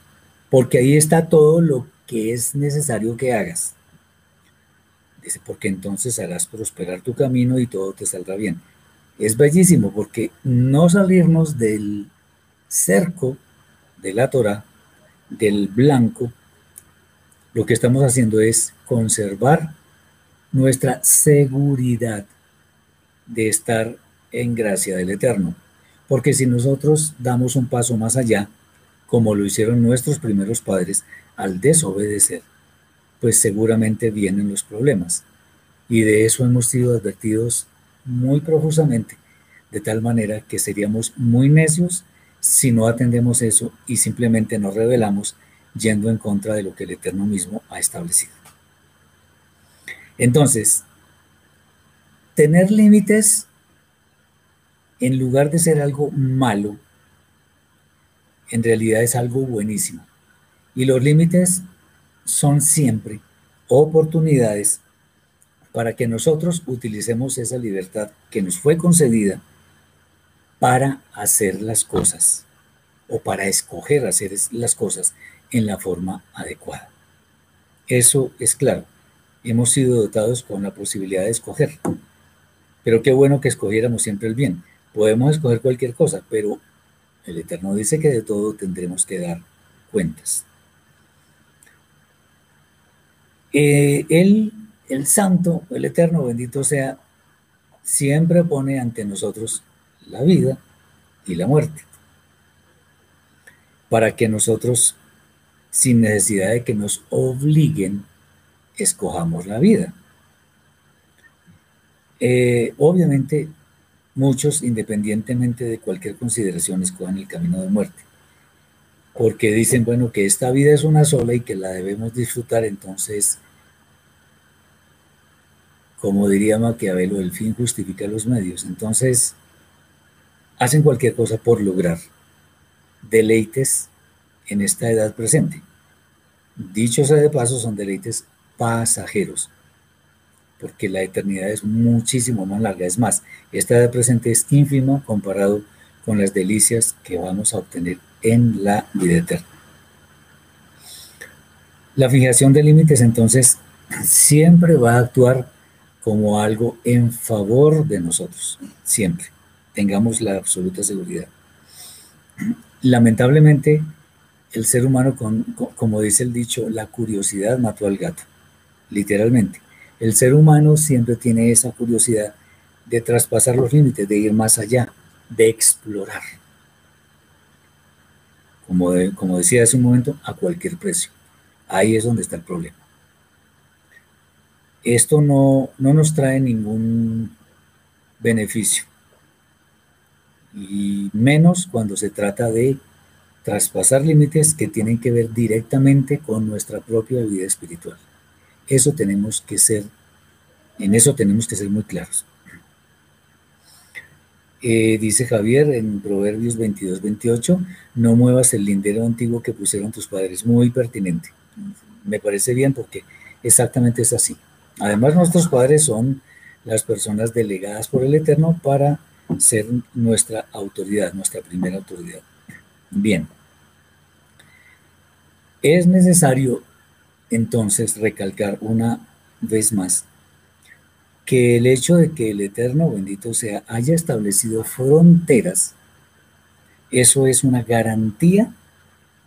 porque ahí está todo lo que es necesario que hagas. Dice, porque entonces harás prosperar tu camino y todo te saldrá bien. Es bellísimo porque no salirnos del cerco de la Torah, del blanco, lo que estamos haciendo es conservar nuestra seguridad de estar en gracia del Eterno. Porque si nosotros damos un paso más allá, como lo hicieron nuestros primeros padres al desobedecer, pues seguramente vienen los problemas. Y de eso hemos sido advertidos muy profusamente, de tal manera que seríamos muy necios si no atendemos eso y simplemente nos revelamos yendo en contra de lo que el Eterno mismo ha establecido. Entonces, tener límites en lugar de ser algo malo, en realidad es algo buenísimo. Y los límites son siempre oportunidades para que nosotros utilicemos esa libertad que nos fue concedida para hacer las cosas o para escoger hacer las cosas en la forma adecuada. Eso es claro. Hemos sido dotados con la posibilidad de escoger. Pero qué bueno que escogiéramos siempre el bien. Podemos escoger cualquier cosa, pero el Eterno dice que de todo tendremos que dar cuentas. Eh, él, el Santo, el Eterno, bendito sea, siempre pone ante nosotros la vida y la muerte, para que nosotros sin necesidad de que nos obliguen, escojamos la vida. Eh, obviamente, muchos, independientemente de cualquier consideración, escojan el camino de muerte, porque dicen, bueno, que esta vida es una sola y que la debemos disfrutar, entonces, como diría Maquiavelo, el fin justifica los medios. Entonces, hacen cualquier cosa por lograr deleites en esta edad presente. Dicho sea de paso, son deleites pasajeros, porque la eternidad es muchísimo más larga. Es más, esta edad presente es ínfima comparado con las delicias que vamos a obtener en la vida eterna. La fijación de límites entonces siempre va a actuar como algo en favor de nosotros, siempre. Tengamos la absoluta seguridad. Lamentablemente, el ser humano, como dice el dicho, la curiosidad mató al gato, literalmente. El ser humano siempre tiene esa curiosidad de traspasar los límites, de ir más allá, de explorar. Como, decía hace un momento, a cualquier precio. Ahí es donde está el problema. Esto no, no nos trae ningún beneficio, y menos cuando se trata de traspasar límites que tienen que ver directamente con nuestra propia vida espiritual. Eso tenemos que ser, en eso tenemos que ser muy claros. Eh, dice Javier en Proverbios 22, 28, no muevas el lindero antiguo que pusieron tus padres. Muy pertinente. Me parece bien porque exactamente es así. Además, nuestros padres son las personas delegadas por el Eterno para ser nuestra autoridad, nuestra primera autoridad. Bien. Es necesario entonces recalcar una vez más que el hecho de que el Eterno, bendito sea, haya establecido fronteras, eso es una garantía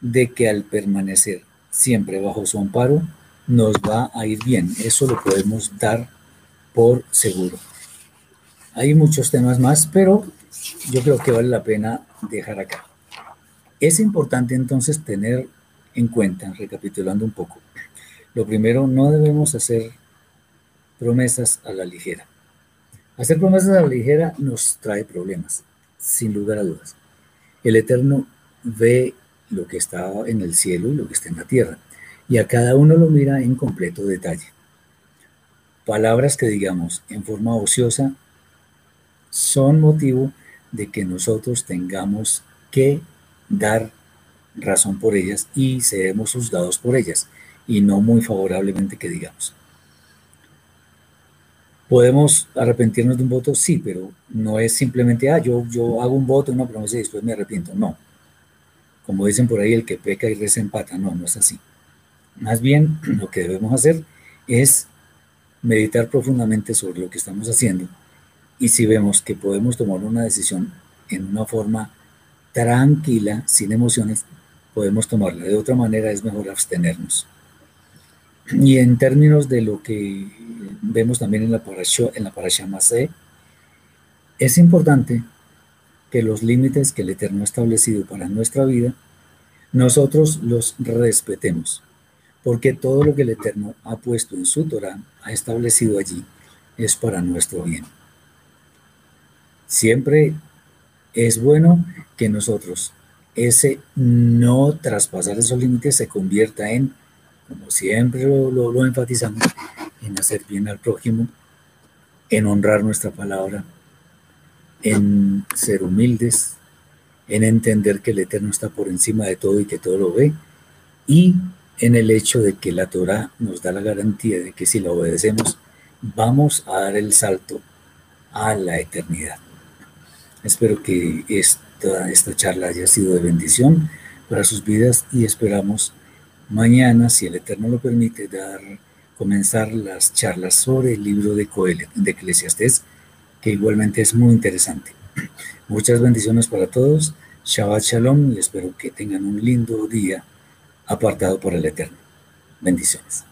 de que al permanecer siempre bajo su amparo, nos va a ir bien. Eso lo podemos dar por seguro. Hay muchos temas más, pero yo creo que vale la pena dejar acá. Es importante entonces tener en cuenta, recapitulando un poco, lo primero, no debemos hacer promesas a la ligera. Hacer promesas a la ligera nos trae problemas, sin lugar a dudas. El Eterno ve lo que está en el cielo y lo que está en la tierra, y a cada uno lo mira en completo detalle. Palabras que digamos en forma ociosa son motivo de que nosotros tengamos que dar razón por ellas y seremos juzgados por ellas, y no muy favorablemente que digamos. ¿Podemos arrepentirnos de un voto? Sí, pero no es simplemente, ah, yo, yo hago un voto, una promesa y después me arrepiento. No. Como dicen por ahí, el que peca y reza empata. No, no es así. Más bien, lo que debemos hacer es meditar profundamente sobre lo que estamos haciendo y si vemos que podemos tomar una decisión en una forma tranquila, sin emociones, podemos tomarla. De otra manera es mejor abstenernos. Y en términos de lo que vemos también en la parasha, en la parasha es importante que los límites que el Eterno ha establecido para nuestra vida, nosotros los respetemos, porque todo lo que el Eterno ha puesto en su Torah, ha establecido allí, es para nuestro bien. Siempre es bueno que nosotros, ese no traspasar esos límites se convierta en como siempre lo, enfatizamos, en hacer bien al prójimo, en honrar nuestra palabra, en ser humildes, en entender que el Eterno está por encima de todo y que todo lo ve, y en el hecho de que la Torah nos da la garantía de que si la obedecemos, vamos a dar el salto a la eternidad. Espero que esta, esta charla haya sido de bendición para sus vidas y esperamos Mañana, si el Eterno lo permite, dar, comenzar las charlas sobre el libro de Coel, de Eclesiastés, que igualmente es muy interesante. Muchas bendiciones para todos. Shabbat Shalom y espero que tengan un lindo día apartado por el Eterno. Bendiciones.